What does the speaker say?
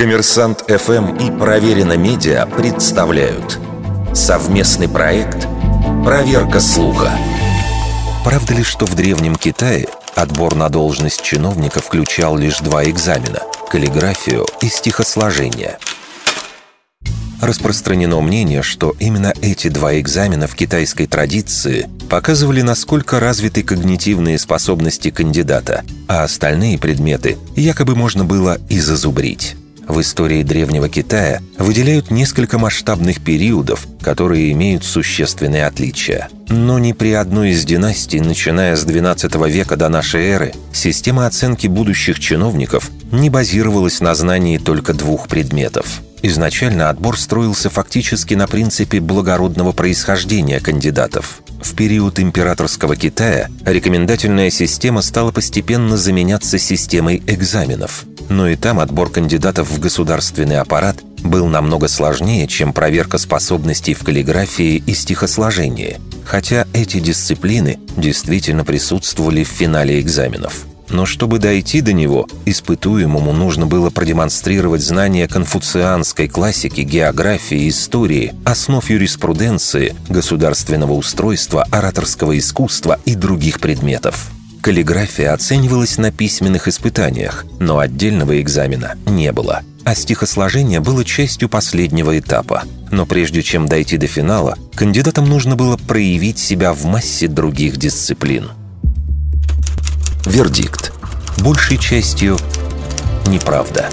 Коммерсант ФМ и Проверено Медиа представляют совместный проект «Проверка слуха». Правда ли, что в Древнем Китае отбор на должность чиновника включал лишь два экзамена – каллиграфию и стихосложение – Распространено мнение, что именно эти два экзамена в китайской традиции показывали, насколько развиты когнитивные способности кандидата, а остальные предметы якобы можно было и зазубрить. В истории Древнего Китая выделяют несколько масштабных периодов, которые имеют существенные отличия. Но ни при одной из династий, начиная с XII века до нашей эры, система оценки будущих чиновников не базировалась на знании только двух предметов – Изначально отбор строился фактически на принципе благородного происхождения кандидатов. В период императорского Китая рекомендательная система стала постепенно заменяться системой экзаменов. Но и там отбор кандидатов в государственный аппарат был намного сложнее, чем проверка способностей в каллиграфии и стихосложении, хотя эти дисциплины действительно присутствовали в финале экзаменов. Но чтобы дойти до него, испытуемому нужно было продемонстрировать знания конфуцианской классики, географии, истории, основ юриспруденции, государственного устройства, ораторского искусства и других предметов. Каллиграфия оценивалась на письменных испытаниях, но отдельного экзамена не было. А стихосложение было частью последнего этапа. Но прежде чем дойти до финала, кандидатам нужно было проявить себя в массе других дисциплин – Вердикт. Большей частью неправда.